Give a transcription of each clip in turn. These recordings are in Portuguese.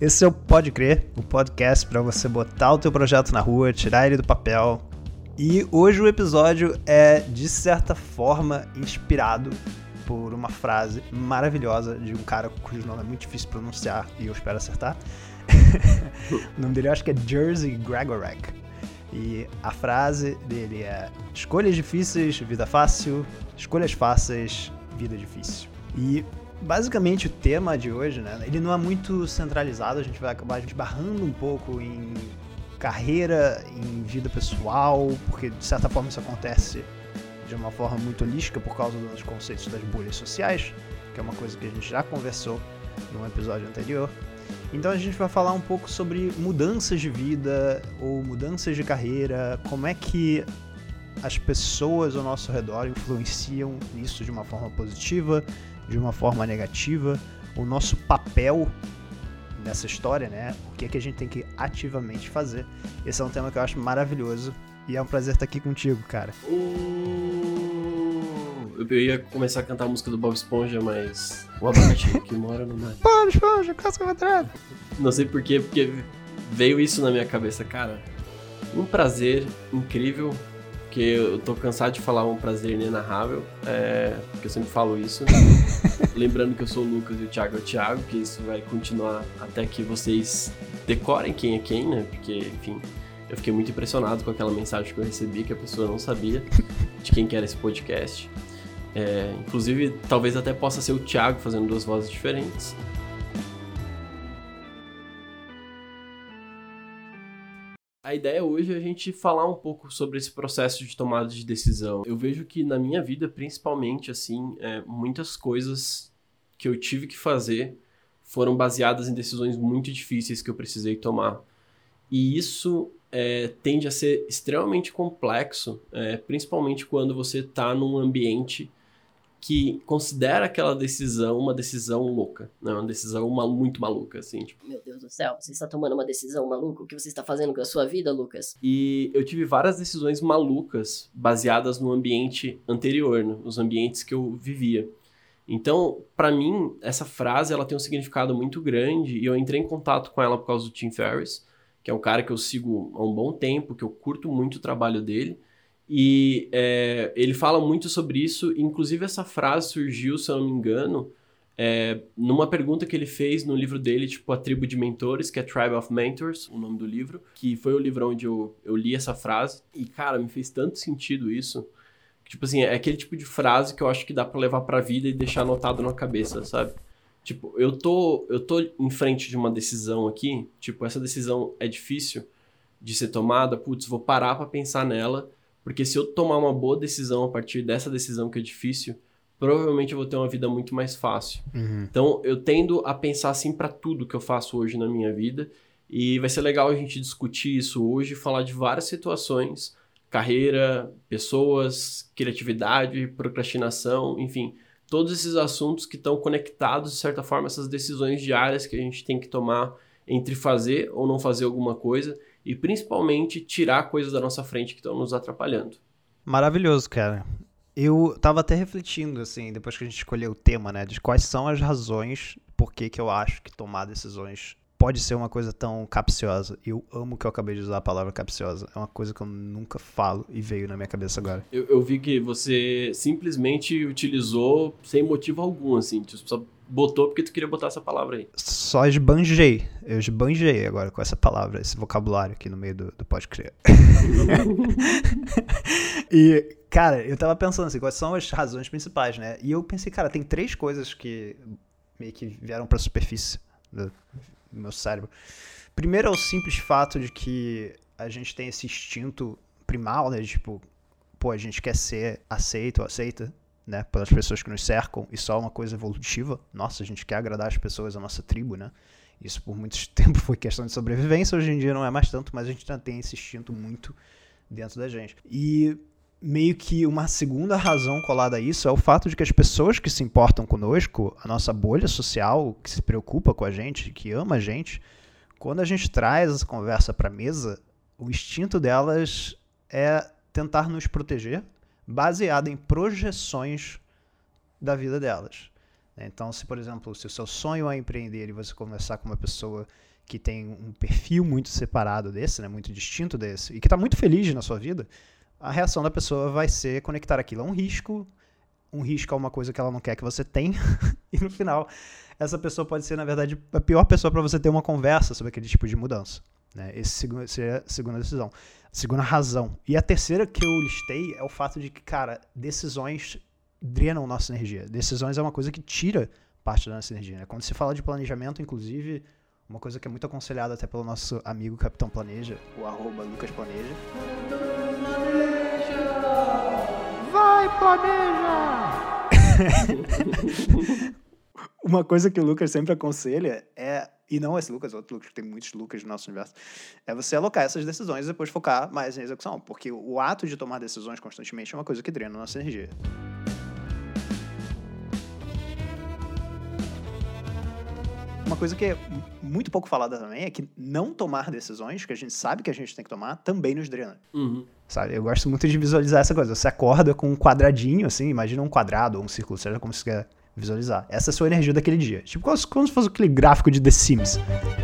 Esse é o Pode Crer, o podcast para você botar o teu projeto na rua, tirar ele do papel. E hoje o episódio é, de certa forma, inspirado por uma frase maravilhosa de um cara cujo nome é muito difícil de pronunciar e eu espero acertar. o nome dele eu acho que é Jersey Gregorek. E a frase dele é: Escolhas difíceis, vida fácil. Escolhas fáceis, vida difícil. E basicamente o tema de hoje, né? Ele não é muito centralizado, a gente vai acabar esbarrando um pouco em carreira, em vida pessoal, porque de certa forma isso acontece de uma forma muito holística por causa dos conceitos das bolhas sociais, que é uma coisa que a gente já conversou num episódio anterior. Então a gente vai falar um pouco sobre mudanças de vida ou mudanças de carreira, como é que as pessoas ao nosso redor influenciam isso de uma forma positiva, de uma forma negativa, o nosso papel nessa história, né? O que é que a gente tem que ativamente fazer. Esse é um tema que eu acho maravilhoso e é um prazer estar aqui contigo, cara. Eu ia começar a cantar a música do Bob Esponja, mas o abacaxi que mora no mar. Bob Esponja, casca quadrada. Não sei porquê, porque veio isso na minha cabeça, cara. Um prazer incrível, que eu tô cansado de falar um prazer inenarrável, é, porque eu sempre falo isso. Lembrando que eu sou o Lucas e o Thiago é o Thiago, que isso vai continuar até que vocês decorem quem é quem, né? Porque, enfim, eu fiquei muito impressionado com aquela mensagem que eu recebi, que a pessoa não sabia de quem que era esse podcast. É, inclusive, talvez até possa ser o Thiago fazendo duas vozes diferentes. A ideia hoje é a gente falar um pouco sobre esse processo de tomada de decisão. Eu vejo que na minha vida, principalmente, assim, é, muitas coisas que eu tive que fazer foram baseadas em decisões muito difíceis que eu precisei tomar. E isso é, tende a ser extremamente complexo, é, principalmente quando você está num ambiente que considera aquela decisão uma decisão louca, né? Uma decisão uma, muito maluca, assim. Tipo. Meu Deus do céu, você está tomando uma decisão maluca? O que você está fazendo com a sua vida, Lucas? E eu tive várias decisões malucas baseadas no ambiente anterior, né? nos ambientes que eu vivia. Então, para mim, essa frase ela tem um significado muito grande e eu entrei em contato com ela por causa do Tim Ferriss, que é um cara que eu sigo há um bom tempo, que eu curto muito o trabalho dele. E é, ele fala muito sobre isso, inclusive essa frase surgiu, se eu não me engano, é, numa pergunta que ele fez no livro dele, tipo A Tribo de Mentores, que é Tribe of Mentors, o nome do livro, que foi o livro onde eu, eu li essa frase. E, cara, me fez tanto sentido isso. Tipo assim, é aquele tipo de frase que eu acho que dá para levar pra vida e deixar anotado na cabeça, sabe? Tipo, eu tô, eu tô em frente de uma decisão aqui, tipo, essa decisão é difícil de ser tomada, putz, vou parar para pensar nela porque se eu tomar uma boa decisão a partir dessa decisão que é difícil, provavelmente eu vou ter uma vida muito mais fácil. Uhum. Então, eu tendo a pensar assim para tudo que eu faço hoje na minha vida. E vai ser legal a gente discutir isso hoje, falar de várias situações, carreira, pessoas, criatividade, procrastinação, enfim, todos esses assuntos que estão conectados, de certa forma, essas decisões diárias que a gente tem que tomar entre fazer ou não fazer alguma coisa e principalmente tirar coisas da nossa frente que estão nos atrapalhando. Maravilhoso, cara. Eu tava até refletindo, assim, depois que a gente escolheu o tema, né, de quais são as razões por que, que eu acho que tomar decisões pode ser uma coisa tão capciosa. Eu amo que eu acabei de usar a palavra capciosa. É uma coisa que eu nunca falo e veio na minha cabeça agora. Eu, eu vi que você simplesmente utilizou sem motivo algum, assim, tipo, só botou porque tu queria botar essa palavra aí. Só esbanjei. Eu esbanjei agora com essa palavra, esse vocabulário aqui no meio do, do Pode Crer. e, cara, eu tava pensando assim, quais são as razões principais, né? E eu pensei, cara, tem três coisas que meio que vieram pra superfície do, meu cérebro. Primeiro é o simples fato de que a gente tem esse instinto primal, né? Tipo, pô, a gente quer ser aceito ou aceita né, pelas pessoas que nos cercam, isso é uma coisa evolutiva. Nossa, a gente quer agradar as pessoas da nossa tribo, né? Isso por muito tempo foi questão de sobrevivência, hoje em dia não é mais tanto, mas a gente ainda tem esse instinto muito dentro da gente. E meio que uma segunda razão colada a isso é o fato de que as pessoas que se importam conosco, a nossa bolha social, que se preocupa com a gente, que ama a gente, quando a gente traz essa conversa para a mesa, o instinto delas é tentar nos proteger baseada em projeções da vida delas. Então, se por exemplo, se o seu sonho é empreender e você conversar com uma pessoa que tem um perfil muito separado desse, né, muito distinto desse, e que está muito feliz na sua vida, a reação da pessoa vai ser conectar aquilo a um risco, um risco a uma coisa que ela não quer que você tenha, e no final, essa pessoa pode ser, na verdade, a pior pessoa para você ter uma conversa sobre aquele tipo de mudança. Né? Esse seria a segunda decisão. A segunda razão. E a terceira que eu listei é o fato de que, cara, decisões drenam nossa energia. Decisões é uma coisa que tira parte da nossa energia. Né? Quando se fala de planejamento, inclusive, uma coisa que é muito aconselhada até pelo nosso amigo Capitão Planeja, o arroba Lucas Planeja. Vai, planeja! Uma coisa que o Lucas sempre aconselha é, e não esse Lucas, outro Lucas, tem muitos Lucas no nosso universo, é você alocar essas decisões e depois focar mais na execução, porque o ato de tomar decisões constantemente é uma coisa que drena a nossa energia. Uma coisa que é muito pouco falada também é que não tomar decisões, que a gente sabe que a gente tem que tomar, também nos drena. Uhum. Sabe? Eu gosto muito de visualizar essa coisa. Você acorda com um quadradinho, assim, imagina um quadrado ou um círculo, seja como você quer visualizar. Essa é a sua energia daquele dia. Tipo como, como se fosse aquele gráfico de The Sims.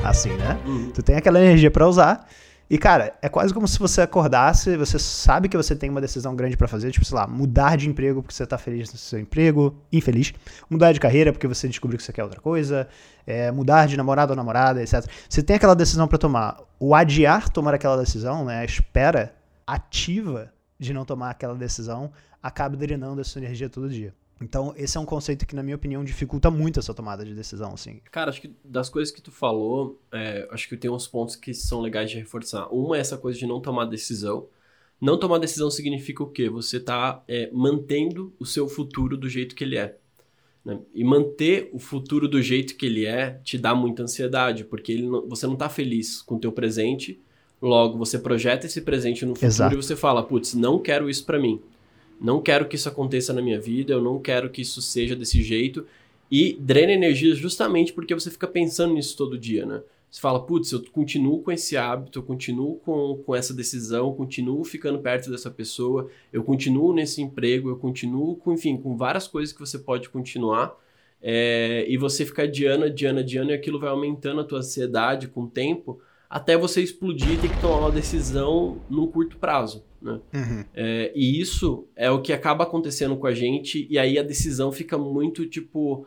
Assim, né? Uhum. Tu tem aquela energia para usar. E, cara, é quase como se você acordasse, você sabe que você tem uma decisão grande para fazer, tipo, sei lá, mudar de emprego porque você tá feliz no seu emprego, infeliz, mudar de carreira porque você descobriu que você quer outra coisa, é, mudar de namorado ou namorada, etc. Você tem aquela decisão para tomar. O adiar tomar aquela decisão, né, a espera ativa de não tomar aquela decisão, acaba drenando a sua energia todo dia. Então, esse é um conceito que, na minha opinião, dificulta muito essa tomada de decisão, assim. Cara, acho que das coisas que tu falou, é, acho que tem uns pontos que são legais de reforçar. Uma é essa coisa de não tomar decisão. Não tomar decisão significa o quê? Você tá é, mantendo o seu futuro do jeito que ele é. Né? E manter o futuro do jeito que ele é te dá muita ansiedade, porque não, você não tá feliz com o teu presente, logo você projeta esse presente no futuro Exato. e você fala, putz, não quero isso para mim. Não quero que isso aconteça na minha vida, eu não quero que isso seja desse jeito. E drena energia justamente porque você fica pensando nisso todo dia, né? Você fala, putz, eu continuo com esse hábito, eu continuo com, com essa decisão, continuo ficando perto dessa pessoa, eu continuo nesse emprego, eu continuo com, enfim, com várias coisas que você pode continuar. É, e você fica adiando, adiando, adiando, e aquilo vai aumentando a tua ansiedade com o tempo, até você explodir e ter que tomar uma decisão num curto prazo. Né? Uhum. É, e isso é o que acaba acontecendo com a gente, e aí a decisão fica muito, tipo,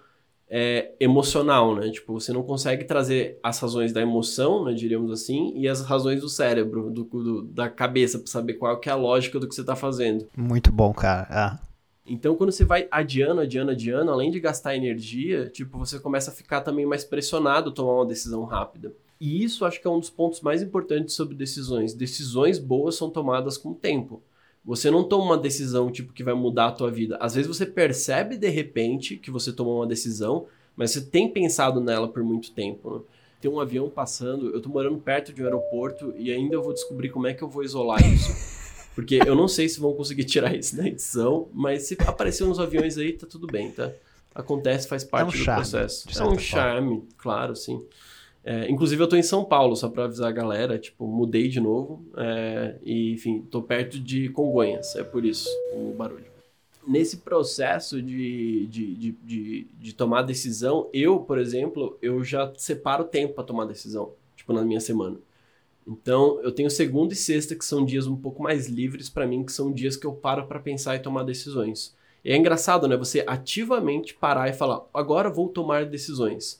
é, emocional, né? Tipo, você não consegue trazer as razões da emoção, né, diríamos assim, e as razões do cérebro, do, do- da cabeça, para saber qual que é a lógica do que você tá fazendo. Muito bom, cara. Ah. Então, quando você vai adiando, adiando, adiando, além de gastar energia, tipo, você começa a ficar também mais pressionado a tomar uma decisão rápida. E isso acho que é um dos pontos mais importantes sobre decisões. Decisões boas são tomadas com tempo. Você não toma uma decisão tipo que vai mudar a tua vida. Às vezes você percebe de repente que você tomou uma decisão, mas você tem pensado nela por muito tempo. né? Tem um avião passando, eu tô morando perto de um aeroporto e ainda eu vou descobrir como é que eu vou isolar isso. Porque eu não sei se vão conseguir tirar isso da edição, mas se aparecer uns aviões aí, tá tudo bem, tá? Acontece, faz parte do charme, processo. É um forma. charme, claro, sim. É, inclusive, eu tô em São Paulo, só pra avisar a galera, tipo, mudei de novo. é, e, enfim, tô perto de Congonhas, é por isso o barulho. Nesse processo de, de, de, de, de tomar decisão, eu, por exemplo, eu já separo tempo pra tomar decisão, tipo, na minha semana. Então, eu tenho segunda e sexta, que são dias um pouco mais livres pra mim, que são dias que eu paro pra pensar e tomar decisões. E é engraçado, né? Você ativamente parar e falar, agora vou tomar decisões.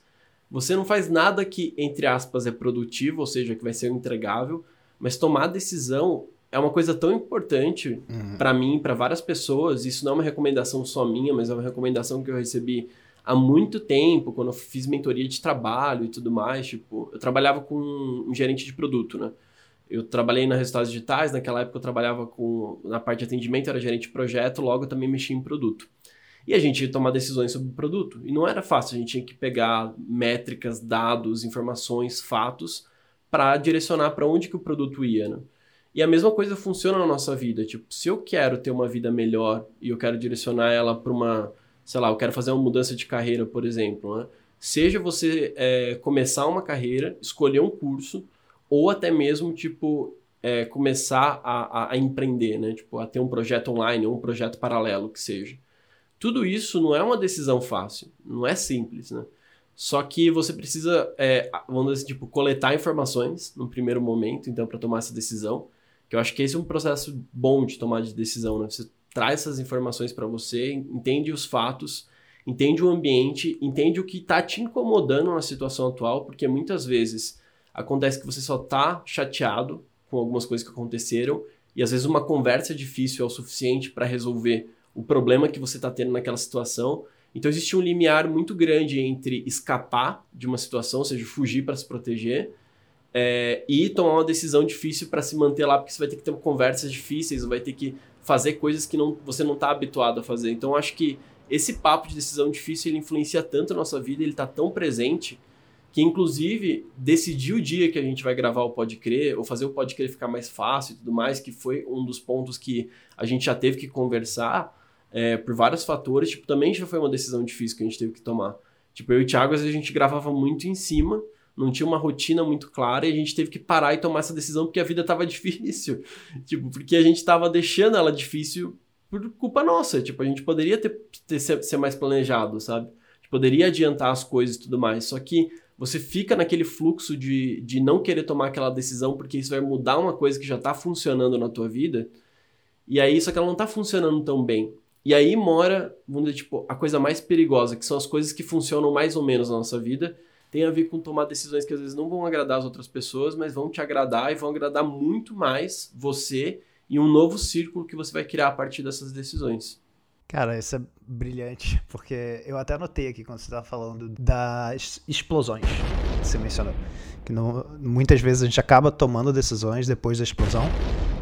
Você não faz nada que, entre aspas, é produtivo, ou seja, que vai ser entregável, mas tomar decisão é uma coisa tão importante Uhum. pra mim, pra várias pessoas. Isso não é uma recomendação só minha, mas é uma recomendação que eu recebi há muito tempo, quando eu fiz mentoria de trabalho e tudo mais. Tipo, eu trabalhava com um gerente de produto, né? Eu trabalhei na Resultados Digitais, naquela época eu trabalhava com na parte de atendimento, era gerente de projeto, logo eu também mexia em produto. E a gente ia tomar decisões sobre o produto. E não era fácil, a gente tinha que pegar métricas, dados, informações, fatos para direcionar para onde que o produto ia, né? E a mesma coisa funciona na nossa vida. Tipo, se eu quero ter uma vida melhor e eu quero direcionar ela para uma, sei lá, eu quero fazer uma mudança de carreira, por exemplo, né? Seja você é, começar uma carreira, escolher um curso, ou até mesmo, tipo, é, começar a, a- a empreender, né? Tipo, a ter um projeto online ou um projeto paralelo que seja. Tudo isso não é uma decisão fácil, não é simples, né? Só que você precisa, é, vamos dizer, tipo, coletar informações no primeiro momento, então, para tomar essa decisão. Que eu acho que esse é um processo bom de tomar de decisão, né? Você traz essas informações para você, entende os fatos, entende o ambiente, entende o que está te incomodando na situação atual, porque muitas vezes acontece que você só está chateado com algumas coisas que aconteceram e às vezes uma conversa difícil é o suficiente para resolver o problema que você está tendo naquela situação então existe um limiar muito grande entre escapar de uma situação, ou seja, fugir para se proteger, é, e tomar uma decisão difícil para se manter lá, porque você vai ter que ter conversas difíceis, vai ter que fazer coisas que não, você não está habituado a fazer. Então acho que esse papo de decisão difícil ele influencia tanto a nossa vida, ele está tão presente que inclusive decidir o dia que a gente vai gravar o Pode Crer, ou fazer o Pode Crer ficar mais fácil e tudo mais, que foi um dos pontos que a gente já teve que conversar, é, por vários fatores, tipo, também já foi uma decisão difícil que a gente teve que tomar. Tipo, eu e o Thiago, às vezes a gente gravava muito em cima, não tinha uma rotina muito clara e a gente teve que parar e tomar essa decisão porque a vida tava difícil. tipo, porque a gente tava deixando ela difícil por culpa nossa. Tipo, a gente poderia ter, ter ser, ser mais planejado, sabe? poderia adiantar as coisas e tudo mais. Só que você fica naquele fluxo de, de não querer tomar aquela decisão porque isso vai mudar uma coisa que já tá funcionando na tua vida. E aí, só que ela não tá funcionando tão bem. E aí mora, vamos dizer, tipo, a coisa mais perigosa, que são as coisas que funcionam mais ou menos na nossa vida, tem a ver com tomar decisões que às vezes não vão agradar as outras pessoas, mas vão te agradar e vão agradar muito mais você e um novo círculo que você vai criar a partir dessas decisões. Cara, isso é brilhante, porque eu até anotei aqui quando você estava falando das explosões que você mencionou. Que muitas vezes a gente acaba tomando decisões depois da explosão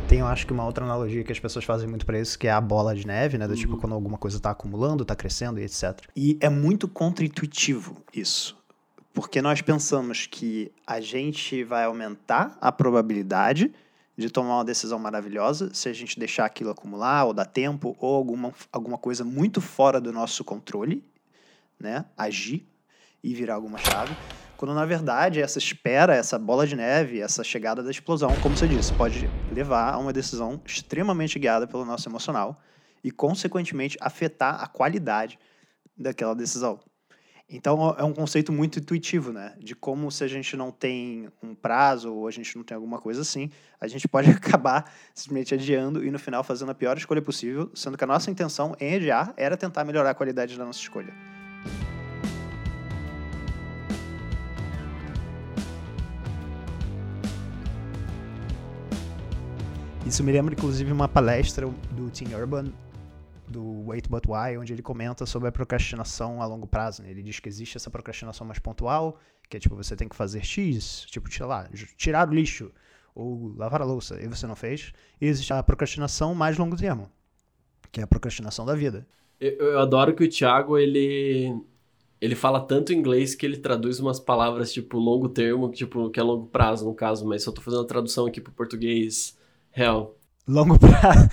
tem, eu acho que uma outra analogia que as pessoas fazem muito para isso, que é a bola de neve, né? Do tipo, uhum. tipo quando alguma coisa tá acumulando, tá crescendo e etc. E é muito contra-intuitivo isso. Porque nós pensamos que a gente vai aumentar a probabilidade de tomar uma decisão maravilhosa se a gente deixar aquilo acumular, ou dar tempo, ou alguma, alguma coisa muito fora do nosso controle, né? Agir e virar alguma chave. Quando na verdade essa espera, essa bola de neve, essa chegada da explosão, como você disse, pode levar a uma decisão extremamente guiada pelo nosso emocional e, consequentemente, afetar a qualidade daquela decisão. Então é um conceito muito intuitivo, né? De como se a gente não tem um prazo ou a gente não tem alguma coisa assim, a gente pode acabar simplesmente adiando e no final fazendo a pior escolha possível, sendo que a nossa intenção em adiar era tentar melhorar a qualidade da nossa escolha. Isso me lembra, inclusive, uma palestra do Tim Urban, do Wait But Why, onde ele comenta sobre a procrastinação a longo prazo. Né? Ele diz que existe essa procrastinação mais pontual, que é tipo, você tem que fazer X, tipo, sei lá, tirar o lixo, ou lavar a louça, e você não fez. E existe a procrastinação mais longo termo, que é a procrastinação da vida. Eu, eu adoro que o Thiago, ele ele fala tanto inglês que ele traduz umas palavras tipo longo termo, tipo, que é longo prazo no caso, mas só tô fazendo a tradução aqui pro português Real. Longo prazo.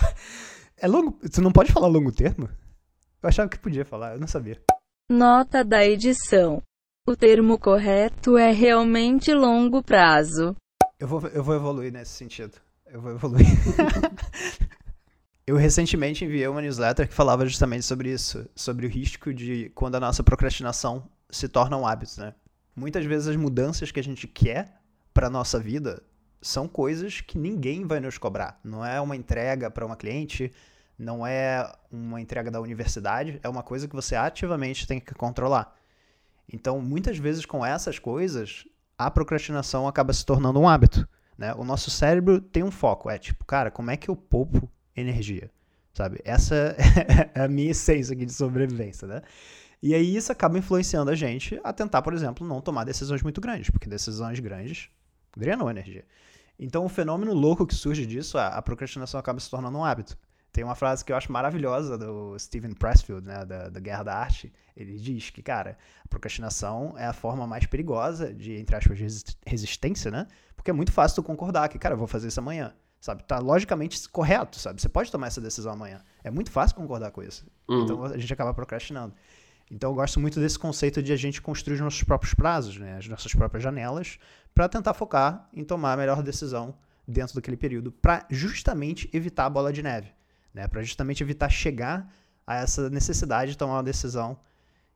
é longo. Você não pode falar longo termo? Eu achava que podia falar, eu não sabia. Nota da edição. O termo correto é realmente longo prazo. Eu vou, eu vou evoluir nesse sentido. Eu vou evoluir. eu recentemente enviei uma newsletter que falava justamente sobre isso, sobre o risco de quando a nossa procrastinação se torna um hábito, né? Muitas vezes as mudanças que a gente quer para nossa vida são coisas que ninguém vai nos cobrar. Não é uma entrega para uma cliente, não é uma entrega da universidade, é uma coisa que você ativamente tem que controlar. Então, muitas vezes com essas coisas, a procrastinação acaba se tornando um hábito. Né? O nosso cérebro tem um foco, é tipo, cara, como é que eu poupo energia? Sabe? Essa é a minha essência aqui de sobrevivência, né? E aí isso acaba influenciando a gente a tentar, por exemplo, não tomar decisões muito grandes, porque decisões grandes drenam energia. Então, o fenômeno louco que surge disso, a, a procrastinação acaba se tornando um hábito. Tem uma frase que eu acho maravilhosa do Steven Pressfield, né, da, da Guerra da Arte. Ele diz que, cara, a procrastinação é a forma mais perigosa de, entre aspas, resistência, né? Porque é muito fácil tu concordar que, cara, eu vou fazer isso amanhã, sabe? Tá logicamente correto, sabe? Você pode tomar essa decisão amanhã. É muito fácil concordar com isso. Uhum. Então, a gente acaba procrastinando. Então eu gosto muito desse conceito de a gente construir os nossos próprios prazos, né? as nossas próprias janelas, para tentar focar em tomar a melhor decisão dentro daquele período, para justamente evitar a bola de neve, né? para justamente evitar chegar a essa necessidade de tomar uma decisão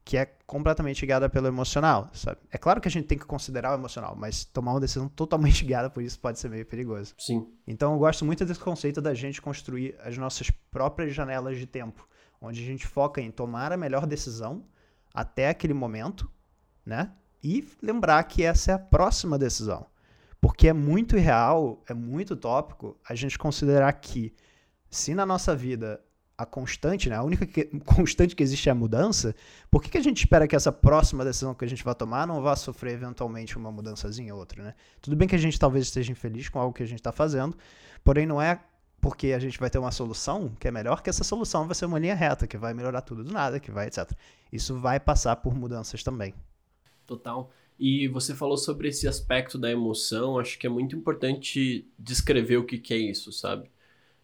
que é completamente guiada pelo emocional, sabe? É claro que a gente tem que considerar o emocional, mas tomar uma decisão totalmente guiada por isso pode ser meio perigoso. Sim. Então eu gosto muito desse conceito da gente construir as nossas próprias janelas de tempo, onde a gente foca em tomar a melhor decisão até aquele momento, né? E lembrar que essa é a próxima decisão. Porque é muito irreal, é muito tópico a gente considerar que se na nossa vida a constante, né? A única que, constante que existe é a mudança. Por que, que a gente espera que essa próxima decisão que a gente vai tomar não vá sofrer eventualmente uma mudançazinha ou outra, né? Tudo bem que a gente talvez esteja infeliz com algo que a gente está fazendo, porém não é porque a gente vai ter uma solução que é melhor que essa solução vai ser uma linha reta, que vai melhorar tudo do nada, que vai, etc. Isso vai passar por mudanças também. Total. E você falou sobre esse aspecto da emoção, acho que é muito importante descrever o que, que é isso, sabe?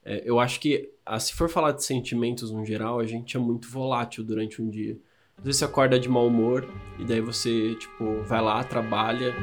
É, eu acho que, ah, se for falar de sentimentos no geral, a gente é muito volátil durante um dia. Às vezes você acorda de mau humor e daí você, tipo, vai lá, trabalha,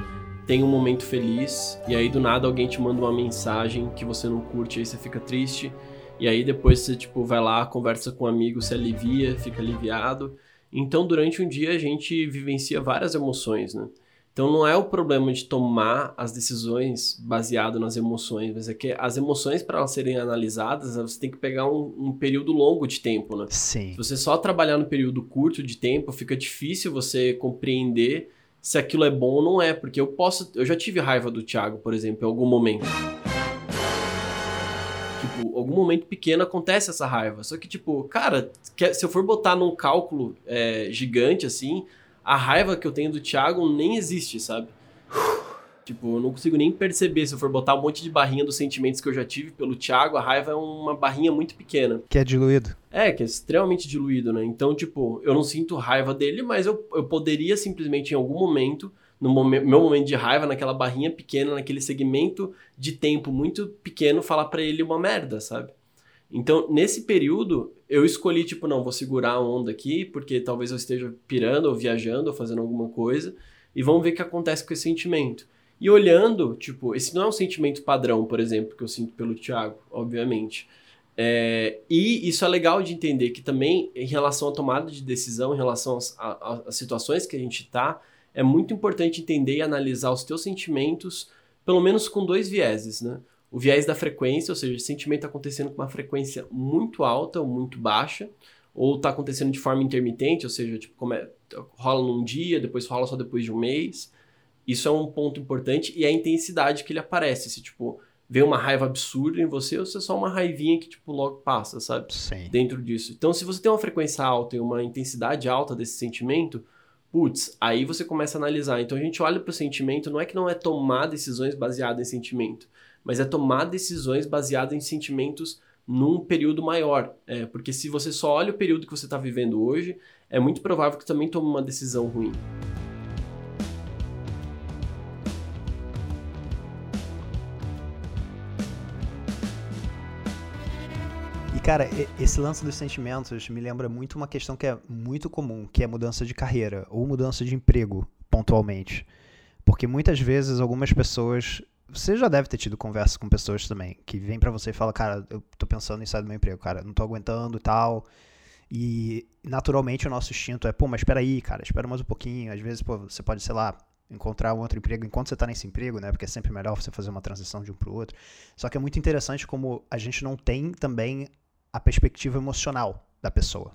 tem um momento feliz e aí do nada alguém te manda uma mensagem que você não curte, aí você fica triste. E aí depois você, tipo, vai lá, conversa com um amigo, se alivia, fica aliviado. Então, durante um dia a gente vivencia várias emoções, né? Então não é o problema de tomar as decisões baseado nas emoções, mas é que as emoções, para elas serem analisadas, você tem que pegar um, um, período longo de tempo, né? Sim. Se você só trabalhar no período curto de tempo, fica difícil você compreender se aquilo é bom ou não é, porque eu posso. Eu já tive raiva do Thiago, por exemplo, em algum momento. Tipo, algum momento pequeno acontece essa raiva. Só que, tipo, cara, se eu for botar num cálculo é, gigante assim a raiva que eu tenho do Thiago nem existe, sabe? Tipo, eu não consigo nem perceber. Se eu for botar um monte de barrinha dos sentimentos que eu já tive pelo Thiago, a raiva é uma barrinha muito pequena. Que é diluído. É, que é extremamente diluído, né? Então, tipo, eu não sinto raiva dele, mas eu, eu poderia simplesmente, em algum momento, no momen meu momento de raiva, naquela barrinha pequena, naquele segmento de tempo muito pequeno, falar para ele uma merda, sabe? Então, nesse período, eu escolhi, tipo, não, vou segurar a onda aqui, porque talvez eu esteja pirando ou viajando ou fazendo alguma coisa, e vamos ver o que acontece com esse sentimento. E olhando, tipo, esse não é um sentimento padrão, por exemplo, que eu sinto pelo Thiago, obviamente. É, e isso é legal de entender que também, em relação à tomada de decisão, em relação às situações que a gente está, é muito importante entender e analisar os teus sentimentos, pelo menos com dois vieses, né? o viés da frequência, ou seja, o sentimento está acontecendo com uma frequência muito alta ou muito baixa, ou está acontecendo de forma intermitente, ou seja, tipo, é, rola num dia, depois rola só depois de um mês. Isso é um ponto importante e a intensidade que ele aparece. Se, tipo, vê uma raiva absurda em você ou se é só uma raivinha que, tipo, logo passa, sabe? Sim. Dentro disso. Então, se você tem uma frequência alta e uma intensidade alta desse sentimento, putz, aí você começa a analisar. Então, a gente olha para o sentimento, não é que não é tomar decisões baseadas em sentimento, mas é tomar decisões baseadas em sentimentos num período maior. É, porque se você só olha o período que você está vivendo hoje, é muito provável que também tome uma decisão ruim. Cara, esse lance dos sentimentos me lembra muito uma questão que é muito comum, que é mudança de carreira ou mudança de emprego, pontualmente. Porque muitas vezes algumas pessoas você já deve ter tido conversa com pessoas também que vêm para você e fala, cara, eu tô pensando em sair do meu emprego, cara, não tô aguentando e tal. E naturalmente o nosso instinto é, pô, mas espera aí, cara, espera mais um pouquinho. Às vezes, pô, você pode, sei lá, encontrar um outro emprego enquanto você tá nesse emprego, né? Porque é sempre melhor você fazer uma transição de um pro outro. Só que é muito interessante como a gente não tem também a perspectiva emocional da pessoa.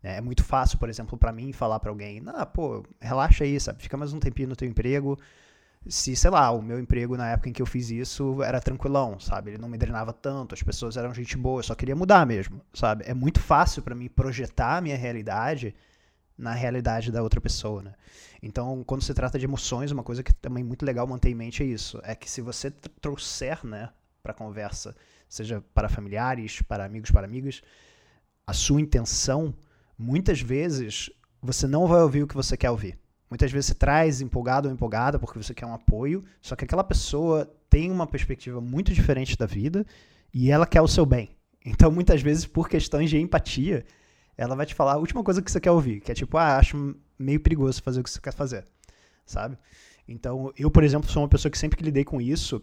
É, muito fácil, por exemplo, para mim falar para alguém, não, pô, relaxa aí, sabe? Fica mais um tempinho no teu emprego se, sei lá, o meu emprego na época em que eu fiz isso era tranquilão, sabe? Ele não me drenava tanto, as pessoas eram gente boa, eu só queria mudar mesmo, sabe? É muito fácil para mim projetar a minha realidade na realidade da outra pessoa, né? Então, quando se trata de emoções, uma coisa que também é muito legal manter em mente é isso, é que se você trouxer, né, para conversa, seja para familiares, para amigos, para amigas, a sua intenção, muitas vezes você não vai ouvir o que você quer ouvir Muitas vezes você traz empolgado ou empolgada porque você quer um apoio, só que aquela pessoa tem uma perspectiva muito diferente da vida e ela quer o seu bem. Então, muitas vezes, por questões de empatia, ela vai te falar a última coisa que você quer ouvir, que é tipo, ah, acho meio perigoso fazer o que você quer fazer, sabe? Então, eu, por exemplo, sou uma pessoa que sempre que lidei com isso,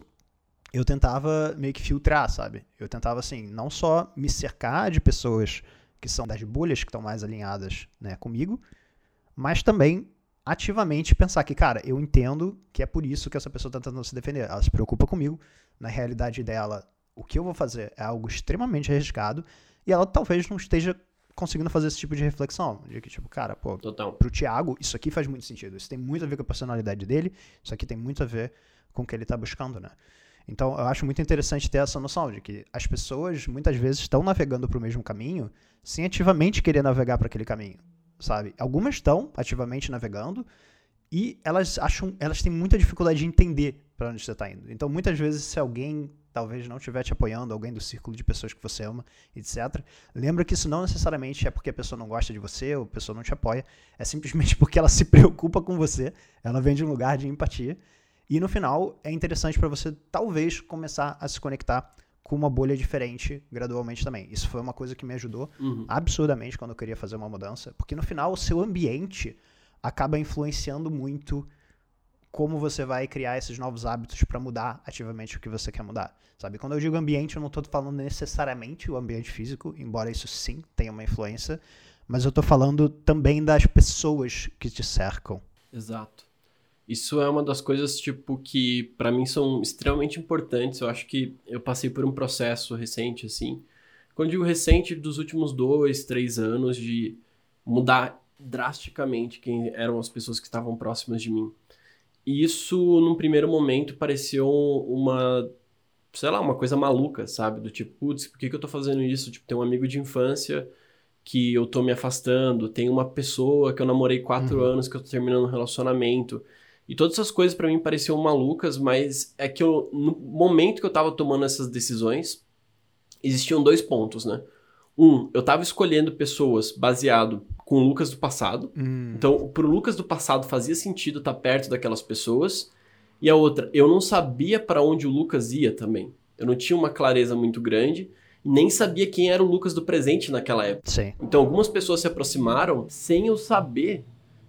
eu tentava meio que filtrar, sabe? Eu tentava, assim, não só me cercar de pessoas que são das bolhas que estão mais alinhadas né, comigo, mas também ativamente pensar que, cara, eu entendo que é por isso que essa pessoa está tentando se defender. Ela se preocupa comigo, na realidade dela, o que eu vou fazer é algo extremamente arriscado e ela talvez não esteja conseguindo fazer esse tipo de reflexão. De que, tipo, cara, pô, Total. pro Thiago, isso aqui faz muito sentido. Isso tem muito a ver com a personalidade dele, isso aqui tem muito a ver com o que ele tá buscando, né? Então, eu acho muito interessante ter essa noção de que as pessoas muitas vezes estão navegando para o mesmo caminho sem ativamente querer navegar para aquele caminho, sabe? Algumas estão ativamente navegando e elas acham, elas têm muita dificuldade de entender para onde você está indo. Então, muitas vezes, se alguém talvez não estiver te apoiando, alguém do círculo de pessoas que você ama, etc. Lembra que isso não necessariamente é porque a pessoa não gosta de você ou a pessoa não te apoia, é simplesmente porque ela se preocupa com você, ela vem de um lugar de empatia. E no final é interessante para você talvez começar a se conectar com uma bolha diferente gradualmente também. Isso foi uma coisa que me ajudou Uhum. absurdamente quando eu queria fazer uma mudança, porque no final o seu ambiente acaba influenciando muito como você vai criar esses novos hábitos para mudar ativamente o que você quer mudar, sabe? Quando eu digo ambiente, eu não estou falando necessariamente o ambiente físico, embora isso sim tenha uma influência, mas eu estou falando também das pessoas que te cercam. Exato. Isso é uma das coisas, tipo, que pra mim são extremamente importantes. Eu acho que eu passei por um processo recente, assim. Quando digo recente, dos últimos dois, três anos, de mudar drasticamente quem eram as pessoas que estavam próximas de mim. E isso, num primeiro momento, pareceu uma, sei lá, uma coisa maluca, sabe? Do tipo, putz, por que, que eu tô fazendo isso? Tipo, tem um amigo de infância que eu tô me afastando, tem uma pessoa que eu namorei quatro Uhum. anos que eu tô terminando um relacionamento. E todas essas coisas pra mim pareciam malucas, mas é que eu, no momento que eu tava tomando essas decisões, existiam dois pontos, né? Um, eu tava escolhendo pessoas baseado com o Lucas do passado. Hum, Então, pro Lucas do passado fazia sentido estar perto daquelas pessoas. E a outra, eu não sabia pra onde o Lucas ia também. Eu não tinha uma clareza muito grande nem sabia quem era o Lucas do presente naquela época. sim. Então, algumas pessoas se aproximaram sem eu saber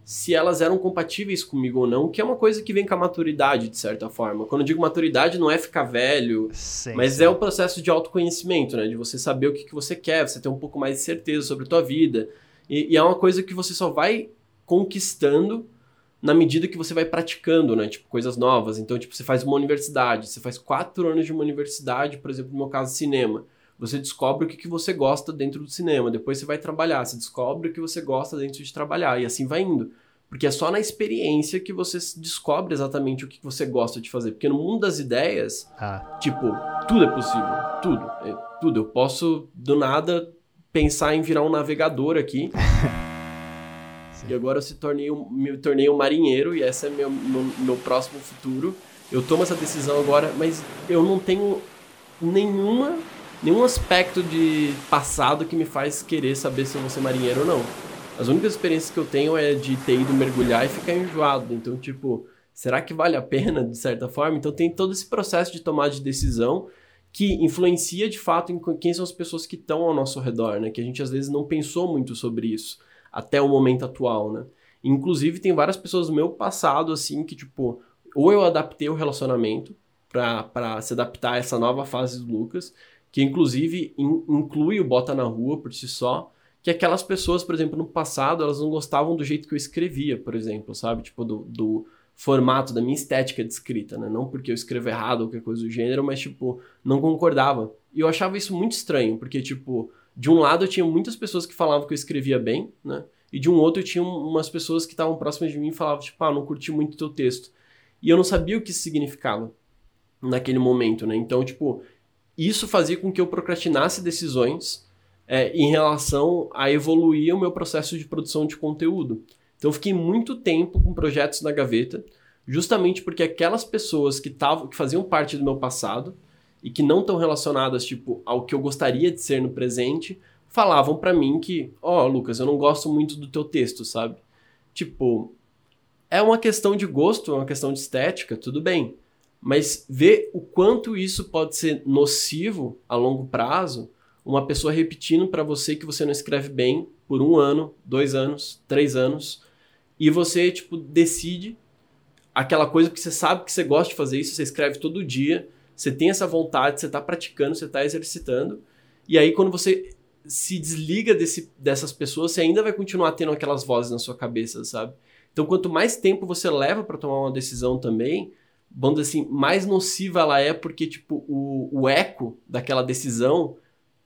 se elas eram compatíveis comigo ou não, que é uma coisa que vem com a maturidade, de certa forma. Quando eu digo maturidade, não é ficar velho, sim mas sim. é o processo de autoconhecimento, né? De você saber o que, que você quer, você ter um pouco mais de certeza sobre a tua vida. E, e é uma coisa que você só vai conquistando na medida que você vai praticando, né? Tipo, coisas novas. Então, tipo, você faz uma universidade, você faz quatro anos de uma universidade, por exemplo, no meu caso, cinema. Você descobre o que, que você gosta dentro do cinema. Depois você vai trabalhar, você descobre o que você gosta dentro de trabalhar. E assim vai indo. Porque é só na experiência que você descobre exatamente o que você gosta de fazer. Porque no mundo das ideias, Ah, Tipo, tudo é possível. Tudo. É, tudo. Eu posso, do nada, pensar em virar um navegador aqui. E agora eu se tornei um, me tornei um marinheiro e esse é meu, meu, meu próximo futuro. Eu tomo essa decisão agora, mas eu não tenho nenhuma, nenhum aspecto de passado que me faz querer saber se eu vou ser marinheiro ou não. As únicas experiências que eu tenho é de ter ido mergulhar e ficar enjoado. Então, tipo, será que vale a pena, de certa forma? Então tem todo esse processo de tomada de decisão que influencia de fato em quem são as pessoas que estão ao nosso redor, né? Que a gente às vezes não pensou muito sobre isso até o momento atual, né? Inclusive tem várias pessoas do meu passado assim que tipo, ou eu adaptei o relacionamento pra se adaptar a essa nova fase do Lucas, que inclusive in- inclui o bota na rua por si só, que aquelas pessoas, por exemplo, no passado, elas não gostavam do jeito que eu escrevia, por exemplo, sabe? Tipo, do, do formato, da minha estética de escrita, né? Não porque eu escrevo errado ou qualquer coisa do gênero, mas, tipo, não concordava. E eu achava isso muito estranho, porque, tipo, de um lado eu tinha muitas pessoas que falavam que eu escrevia bem, né? E de um outro eu tinha um- umas pessoas que estavam próximas de mim e falavam, tipo, ah, não curti muito teu texto. E eu não sabia o que isso significava naquele momento, né? Então, tipo, isso fazia com que eu procrastinasse decisões é, em relação a evoluir o meu processo de produção de conteúdo. Então, eu fiquei muito tempo com projetos na gaveta, justamente porque aquelas pessoas que, tavam, que faziam parte do meu passado e que não estão relacionadas tipo ao que eu gostaria de ser no presente, falavam pra mim que, ó, oh, Lucas, eu não gosto muito do teu texto, sabe? Tipo, é uma questão de gosto, é uma questão de estética, tudo bem. Mas ver o quanto isso pode ser nocivo a longo prazo, uma pessoa repetindo para você que você não escreve bem por um ano, dois anos, três anos, e você, tipo, decide aquela coisa que você sabe que você gosta de fazer isso, você escreve todo dia, você tem essa vontade, você tá praticando, você tá exercitando, e aí quando você se desliga desse, dessas pessoas, você ainda vai continuar tendo aquelas vozes na sua cabeça, sabe? Então, quanto mais tempo você leva para tomar uma decisão também, vamos dizer assim, mais nociva ela é porque, tipo, o, o eco daquela decisão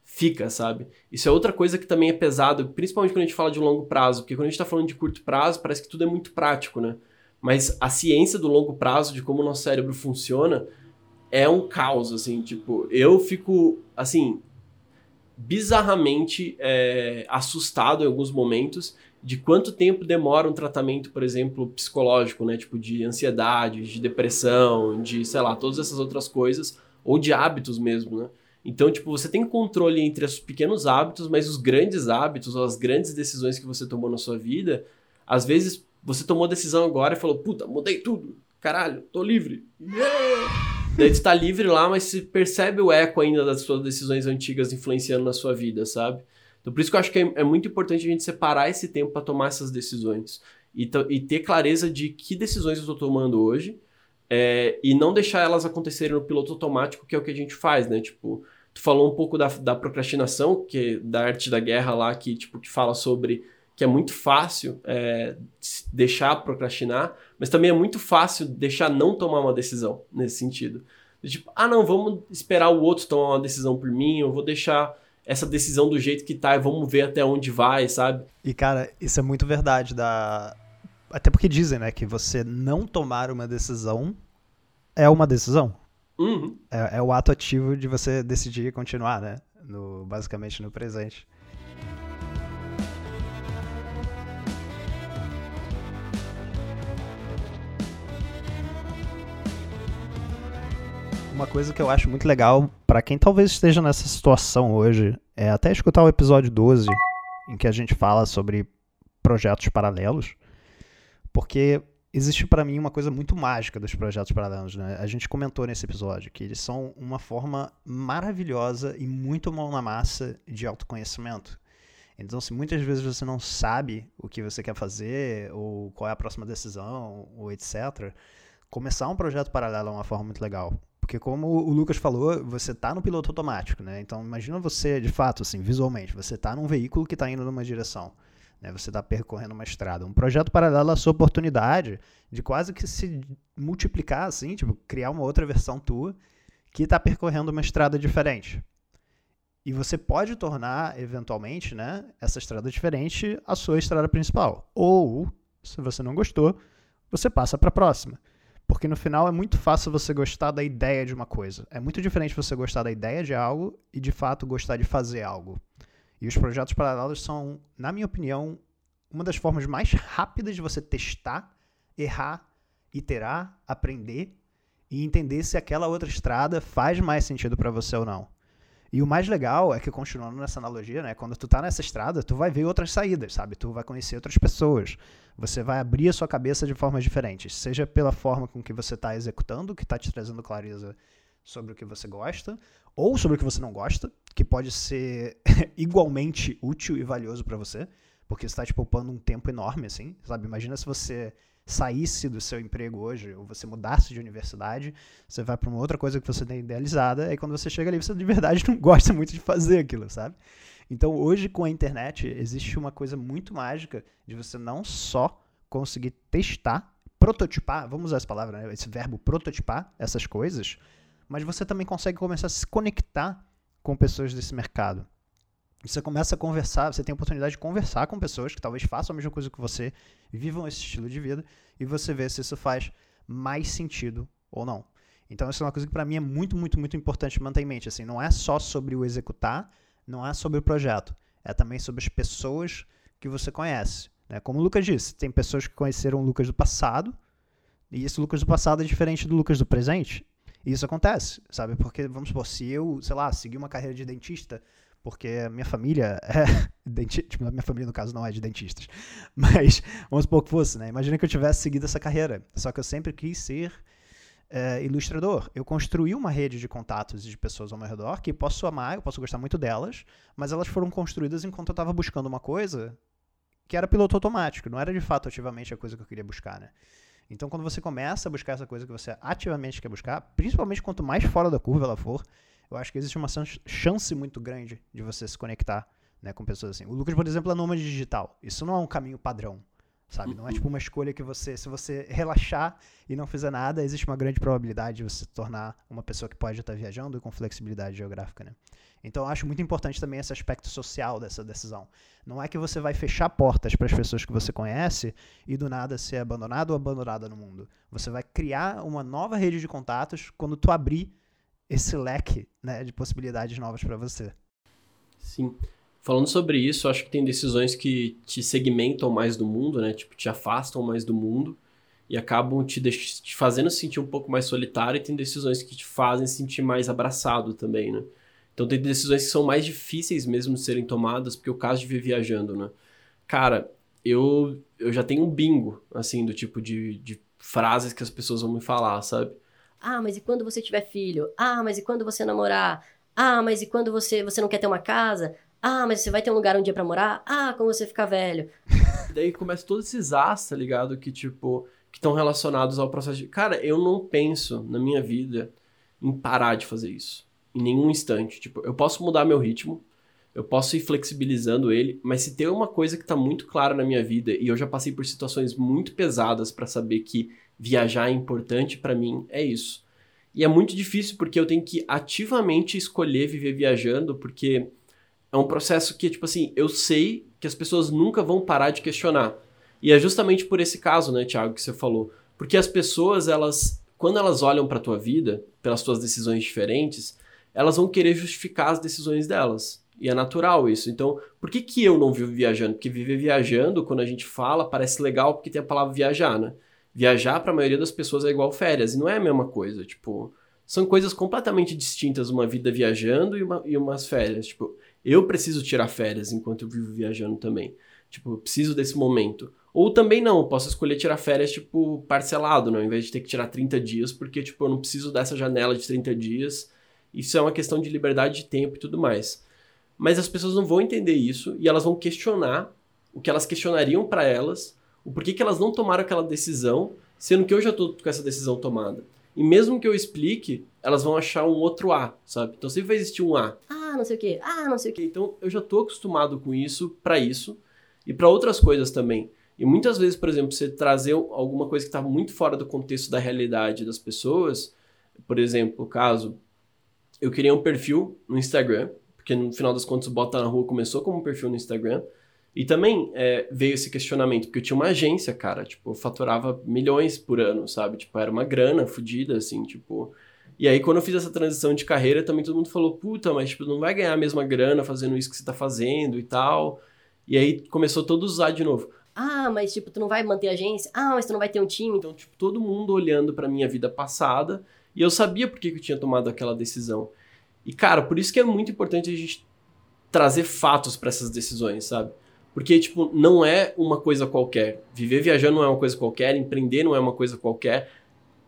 fica, sabe? Isso é outra coisa que também é pesado, principalmente quando a gente fala de longo prazo, porque quando a gente está falando de curto prazo, parece que tudo é muito prático, né? Mas a ciência do longo prazo, de como o nosso cérebro funciona, é um caos, assim, tipo, eu fico, assim, bizarramente é, assustado em alguns momentos de quanto tempo demora um tratamento, por exemplo, psicológico, né? Tipo, de ansiedade, de depressão, de, sei lá, todas essas outras coisas, ou de hábitos mesmo, né? Então, tipo, você tem controle entre os pequenos hábitos, mas os grandes hábitos, ou as grandes decisões que você tomou na sua vida, às vezes você tomou a decisão agora e falou, puta, mudei tudo, caralho, tô livre. Yeah! Daí tu tá livre lá, mas você percebe o eco ainda das suas decisões antigas influenciando na sua vida, sabe? Então por isso que eu acho que é, é muito importante a gente separar esse tempo para tomar essas decisões. E, e, ter clareza de que decisões eu estou tomando hoje é, e não deixar elas acontecerem no piloto automático, que é o que a gente faz, né? Tipo, tu falou um pouco da, da procrastinação, que é da arte da guerra lá, que, tipo, que fala sobre que é muito fácil é, deixar procrastinar, mas também é muito fácil deixar não tomar uma decisão nesse sentido. Tipo, ah, não, vamos esperar o outro tomar uma decisão por mim, eu vou deixar essa decisão do jeito que tá e vamos ver até onde vai, sabe? E, cara, isso é muito verdade. Da... Até porque dizem, né, que você não tomar uma decisão é uma decisão. Uhum. É, é, o ato ativo de você decidir continuar, né? No, basicamente no presente. Uma coisa que eu acho muito legal para quem talvez esteja nessa situação hoje é até escutar o episódio 12, em que a gente fala sobre projetos paralelos, porque existe para mim uma coisa muito mágica dos projetos paralelos, né? A gente comentou nesse episódio que eles são uma forma maravilhosa e muito mão na massa de autoconhecimento. Então, se muitas vezes você não sabe o que você quer fazer, ou qual é a próxima decisão, ou etc., começar um projeto paralelo é uma forma muito legal. Porque como o Lucas falou, você está no piloto automático, né? Então imagina você, de fato, assim, visualmente, você está num veículo que está indo numa direção. Né? Você está percorrendo uma estrada. Um projeto paralelo a sua oportunidade de quase que se multiplicar, assim, tipo, criar uma outra versão tua que está percorrendo uma estrada diferente. E você pode tornar, eventualmente, né, essa estrada diferente a sua estrada principal. Ou, se você não gostou, você passa para a próxima. Porque no final é muito fácil você gostar da ideia de uma coisa. É muito diferente você gostar da ideia de algo e de fato gostar de fazer algo. E os projetos paralelos são, na minha opinião, uma das formas mais rápidas de você testar, errar, iterar, aprender e entender se aquela outra estrada faz mais sentido para você ou não. E o mais legal é que, continuando nessa analogia, né, quando tu tá nessa estrada, tu vai ver outras saídas, sabe? Tu vai conhecer outras pessoas. Você vai abrir a sua cabeça de formas diferentes, seja pela forma com que você está executando, que está te trazendo clareza sobre o que você gosta, ou sobre o que você não gosta, que pode ser igualmente útil e valioso para você, porque está te poupando um tempo enorme, assim, sabe? Imagina se você saísse do seu emprego hoje, ou você mudasse de universidade, você vai para uma outra coisa que você tem idealizada, e quando você chega ali, você de verdade não gosta muito de fazer aquilo, sabe? Então, hoje com a internet, existe uma coisa muito mágica de você não só conseguir testar, prototipar, vamos usar essa palavra, né? esse verbo prototipar essas coisas, mas você também consegue começar a se conectar com pessoas desse mercado. Você começa a conversar, você tem a oportunidade de conversar com pessoas que talvez façam a mesma coisa que você, vivam esse estilo de vida, e você vê se isso faz mais sentido ou não. Então, isso é uma coisa que para mim é muito, muito, muito importante manter em mente. Assim, não é só sobre o executar, não é sobre o projeto, é também sobre as pessoas que você conhece. Né? Como o Lucas disse, tem pessoas que conheceram o Lucas do passado, e esse Lucas do passado é diferente do Lucas do presente. E isso acontece, sabe? Porque, vamos supor, se eu, sei lá, seguir uma carreira de dentista porque minha família é dentista, tipo, minha família no caso não é de dentistas, mas vamos supor que fosse, né? Imagina que eu tivesse seguido essa carreira, só que eu sempre quis ser é, ilustrador. Eu construí uma rede de contatos de pessoas ao meu redor que posso amar, eu posso gostar muito delas, mas elas foram construídas enquanto eu estava buscando uma coisa que era piloto automático, não era de fato ativamente a coisa que eu queria buscar, né? Então, quando você começa a buscar essa coisa que você ativamente quer buscar, principalmente quanto mais fora da curva ela for, eu acho que existe uma chance muito grande de você se conectar né, com pessoas assim. O Lucas, por exemplo, é nômade digital. Isso não é um caminho padrão, sabe? Não é tipo uma escolha que você, se você relaxar e não fizer nada, existe uma grande probabilidade de você se tornar uma pessoa que pode estar viajando e com flexibilidade geográfica, né? Então, eu acho muito importante também esse aspecto social dessa decisão. Não é que você vai fechar portas para as pessoas que você conhece e do nada ser abandonado ou abandonada no mundo. Você vai criar uma nova rede de contatos quando tu abrir esse leque né, de possibilidades novas para você. Sim. Falando sobre isso, acho que tem decisões que te segmentam mais do mundo, né? Tipo, te afastam mais do mundo e acabam te, te fazendo sentir um pouco mais solitário e tem decisões que te fazem sentir mais abraçado também, né? Então tem decisões que são mais difíceis mesmo de serem tomadas, porque o caso de vir viajando, né? Cara, eu, eu já tenho um bingo, assim, do tipo de, de frases que as pessoas vão me falar, sabe? Ah, mas e quando você tiver filho? Ah, mas e quando você namorar? Ah, mas e quando você, você não quer ter uma casa? Ah, mas você vai ter um lugar um dia pra morar? Ah, quando você ficar velho. Daí começa todos esses as, tá ligado? Que, tipo, que estão relacionados ao processo de. Cara, eu não penso na minha vida em parar de fazer isso. Em nenhum instante. Tipo, eu posso mudar meu ritmo, eu posso ir flexibilizando ele, mas se tem uma coisa que tá muito clara na minha vida, e eu já passei por situações muito pesadas para saber que viajar é importante para mim, é isso. E é muito difícil porque eu tenho que ativamente escolher viver viajando, porque é um processo que, tipo assim, eu sei que as pessoas nunca vão parar de questionar. E é justamente por esse caso, né, Thiago, que você falou. Porque as pessoas, elas, quando elas olham para tua vida, pelas tuas decisões diferentes, elas vão querer justificar as decisões delas. E é natural isso. Então, por que, que eu não vivo viajando? Porque viver viajando, quando a gente fala, parece legal porque tem a palavra viajar, né? Viajar para a maioria das pessoas é igual férias. E não é a mesma coisa. Tipo, são coisas completamente distintas uma vida viajando e, uma, e umas férias. Tipo, eu preciso tirar férias enquanto eu vivo viajando também. Tipo, eu preciso desse momento. Ou também não, posso escolher tirar férias, tipo, parcelado, né? Ao invés de ter que tirar 30 dias, porque, tipo, eu não preciso dessa janela de 30 dias. Isso é uma questão de liberdade de tempo e tudo mais. Mas as pessoas não vão entender isso e elas vão questionar o que elas questionariam para elas, o porquê que elas não tomaram aquela decisão, sendo que eu já tô com essa decisão tomada. E mesmo que eu explique, elas vão achar um outro A, sabe? Então sempre vai existir um A. Ah, não sei o quê. Ah, não sei o quê. Então eu já tô acostumado com isso, para isso e para outras coisas também. E muitas vezes, por exemplo, você trazer alguma coisa que está muito fora do contexto da realidade das pessoas, por exemplo, caso eu queria um perfil no Instagram, porque no final das contas o Bota na Rua começou como um perfil no Instagram, e também é, veio esse questionamento, porque eu tinha uma agência, cara, tipo, eu faturava milhões por ano, sabe? Tipo, era uma grana fodida, assim, tipo... E aí, quando eu fiz essa transição de carreira, também todo mundo falou, puta, mas, tipo, não vai ganhar a mesma grana fazendo isso que você tá fazendo e tal. E aí, começou todo usar de novo. Ah, mas, tipo, tu não vai manter a agência? Ah, mas tu não vai ter um time? Então, tipo, todo mundo olhando pra minha vida passada, e eu sabia por que, que eu tinha tomado aquela decisão. E, cara, por isso que é muito importante a gente trazer fatos para essas decisões, sabe? Porque, tipo, não é uma coisa qualquer. Viver viajando não é uma coisa qualquer, empreender não é uma coisa qualquer,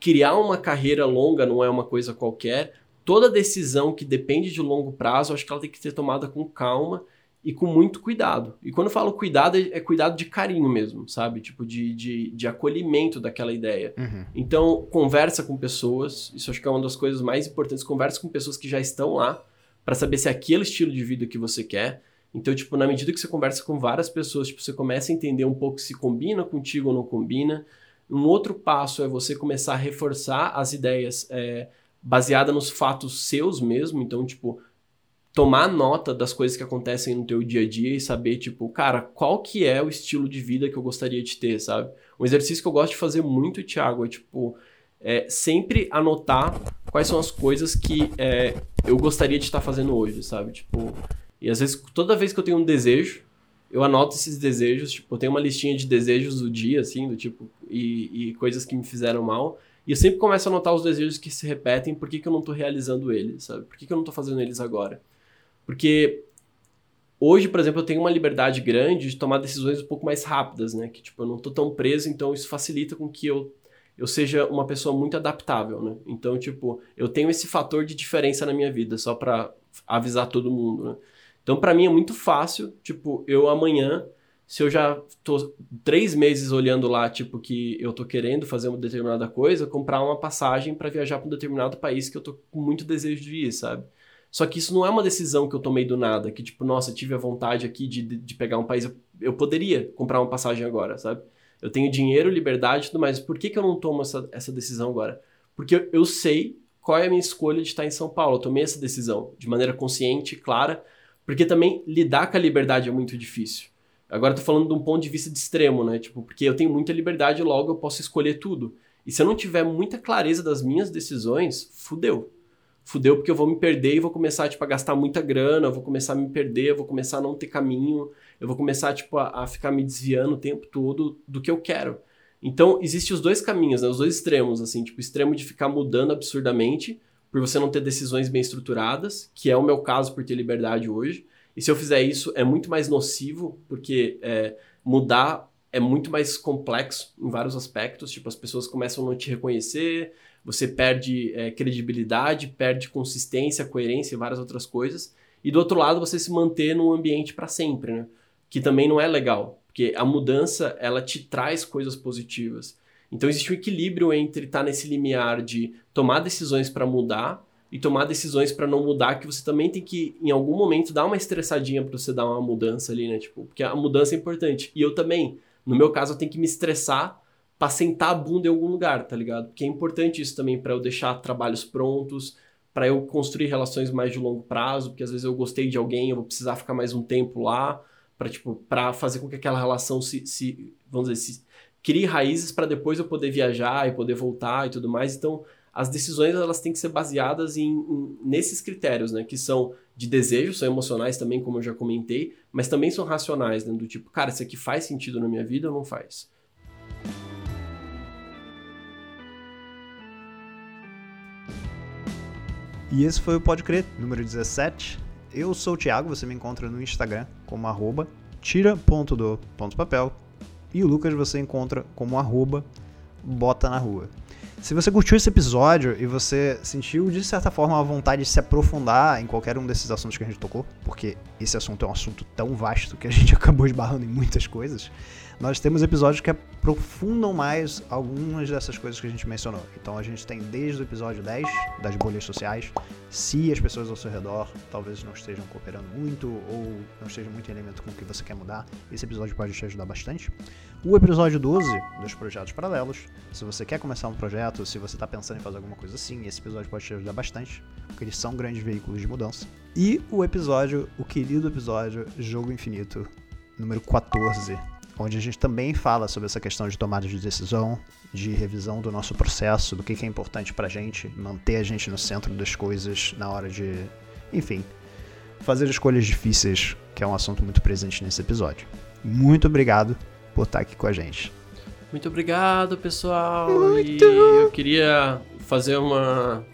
criar uma carreira longa não é uma coisa qualquer. Toda decisão que depende de longo prazo, acho que ela tem que ser tomada com calma e com muito cuidado. E quando eu falo cuidado, é cuidado de carinho mesmo, sabe? Tipo, de, de, de acolhimento daquela ideia. Uhum. Então, conversa com pessoas, isso acho que é uma das coisas mais importantes. Conversa com pessoas que já estão lá, para saber se é aquele estilo de vida que você quer. Então, tipo, na medida que você conversa com várias pessoas, tipo, você começa a entender um pouco se combina contigo ou não combina. Um outro passo é você começar a reforçar as ideias é, baseada nos fatos seus mesmo. Então, tipo, tomar nota das coisas que acontecem no teu dia a dia e saber, tipo, cara, qual que é o estilo de vida que eu gostaria de ter, sabe? Um exercício que eu gosto de fazer muito, Thiago, é, tipo, é sempre anotar quais são as coisas que é, eu gostaria de estar fazendo hoje, sabe? Tipo, e às vezes, toda vez que eu tenho um desejo, eu anoto esses desejos, tipo, eu tenho uma listinha de desejos do dia, assim, do tipo, e, e coisas que me fizeram mal. E eu sempre começo a anotar os desejos que se repetem, por que, que eu não tô realizando eles, sabe? Por que, que eu não tô fazendo eles agora? Porque hoje, por exemplo, eu tenho uma liberdade grande de tomar decisões um pouco mais rápidas, né? Que, tipo, eu não tô tão preso, então isso facilita com que eu, eu seja uma pessoa muito adaptável, né? Então, tipo, eu tenho esse fator de diferença na minha vida, só para avisar todo mundo, né? Então, para mim é muito fácil, tipo, eu amanhã, se eu já tô três meses olhando lá, tipo, que eu tô querendo fazer uma determinada coisa, comprar uma passagem para viajar para um determinado país que eu tô com muito desejo de ir, sabe? Só que isso não é uma decisão que eu tomei do nada, que tipo, nossa, tive a vontade aqui de, de, de pegar um país, eu, eu, poderia comprar uma passagem agora, sabe? Eu tenho dinheiro, liberdade e tudo mais. Por que, que eu não tomo essa, essa decisão agora? Porque eu, eu sei qual é a minha escolha de estar em São Paulo. Eu tomei essa decisão de maneira consciente, clara, porque também lidar com a liberdade é muito difícil. Agora eu tô falando de um ponto de vista de extremo, né? Tipo, porque eu tenho muita liberdade, logo eu posso escolher tudo. E se eu não tiver muita clareza das minhas decisões, fudeu. Fudeu porque eu vou me perder e vou começar, tipo, a gastar muita grana, eu vou começar a me perder, eu vou começar a não ter caminho, eu vou começar, tipo, a, a ficar me desviando o tempo todo do que eu quero. Então, existem os dois caminhos, né? Os dois extremos, assim, tipo, o extremo de ficar mudando absurdamente por você não ter decisões bem estruturadas, que é o meu caso por ter liberdade hoje. E se eu fizer isso, é muito mais nocivo, porque é, mudar é muito mais complexo em vários aspectos. Tipo, as pessoas começam a não te reconhecer, você perde é, credibilidade, perde consistência, coerência e várias outras coisas. E do outro lado, você se manter num ambiente para sempre, né? Que também não é legal, porque a mudança, ela te traz coisas positivas. Então existe um equilíbrio entre estar tá nesse limiar de tomar decisões para mudar e tomar decisões para não mudar, que você também tem que, em algum momento, dar uma estressadinha para você dar uma mudança ali, né? Tipo, porque a mudança é importante. E eu também, no meu caso, eu tenho que me estressar para sentar a bunda em algum lugar, tá ligado? Porque é importante isso também para eu deixar trabalhos prontos, para eu construir relações mais de longo prazo, porque às vezes eu gostei de alguém, eu vou precisar ficar mais um tempo lá, para tipo, para fazer com que aquela relação se, se vamos dizer, se crie raízes para depois eu poder viajar e poder voltar e tudo mais. Então, as decisões elas têm que ser baseadas em, em, nesses critérios, né? Que são de desejo, são emocionais também, como eu já comentei, mas também são racionais, né? Do tipo, cara, isso aqui faz sentido na minha vida ou não faz? E esse foi o Pode Crer, número 17. Eu sou o Thiago, você me encontra no Instagram como arroba tira.do.papel e o Lucas você encontra como arroba bota na rua. Se você curtiu esse episódio e você sentiu de certa forma a vontade de se aprofundar em qualquer um desses assuntos que a gente tocou, porque esse assunto é um assunto tão vasto que a gente acabou esbarrando em muitas coisas, nós temos episódios que aprofundam mais algumas dessas coisas que a gente mencionou. Então a gente tem desde o episódio 10 das bolhas sociais, se as pessoas ao seu redor talvez não estejam cooperando muito ou não estejam muito em alinhamento com o que você quer mudar, esse episódio pode te ajudar bastante. O episódio 12 dos projetos paralelos, se você quer começar um projeto, se você está pensando em fazer alguma coisa assim, esse episódio pode te ajudar bastante, porque eles são grandes veículos de mudança. E o episódio, o querido episódio Jogo Infinito, número 14, onde a gente também fala sobre essa questão de tomada de decisão, de revisão do nosso processo, do que é importante pra gente, manter a gente no centro das coisas na hora de, enfim, fazer escolhas difíceis, que é um assunto muito presente nesse episódio. Muito obrigado por estar aqui com a gente. Muito obrigado, pessoal. Muito. E eu queria fazer uma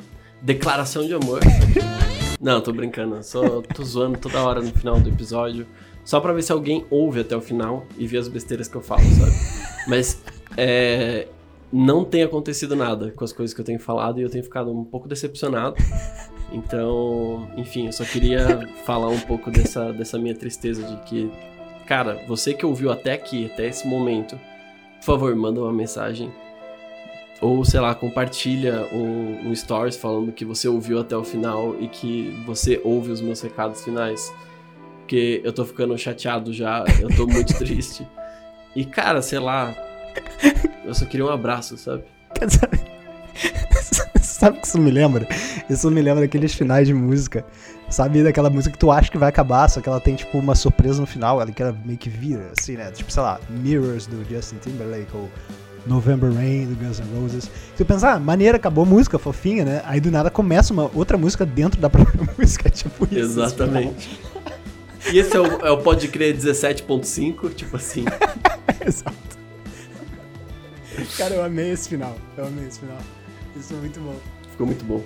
declaração de amor. Não, tô brincando, só tô zoando toda hora no final do episódio. Só pra ver se alguém ouve até o final e vê as besteiras que eu falo, sabe? Mas é, não tem acontecido nada com as coisas que eu tenho falado e eu tenho ficado um pouco decepcionado. Então, enfim, eu só queria falar um pouco dessa, dessa minha tristeza de que, cara, você que ouviu até aqui, até esse momento, por favor, manda uma mensagem. Ou, sei lá, compartilha um, um stories falando que você ouviu até o final e que você ouve os meus recados finais porque eu tô ficando chateado já, eu tô muito triste. E, cara, sei lá, eu só queria um abraço, sabe? Sabe o que isso me lembra? Isso me lembra daqueles finais de música. Sabe daquela música que tu acha que vai acabar, só que ela tem, tipo, uma surpresa no final, ela que ela meio que vira, assim, né? Tipo, sei lá, Mirrors do Justin Timberlake ou November Rain do Guns N' Roses. Tu pensa, ah, maneira, acabou a música, fofinha, né? Aí do nada começa uma outra música dentro da própria música, tipo isso. Exatamente. E esse é o, é o Pode Crer 17.5, tipo assim. Exato. Cara, eu amei esse final. Eu amei esse final. Isso foi muito bom. Ficou muito bom.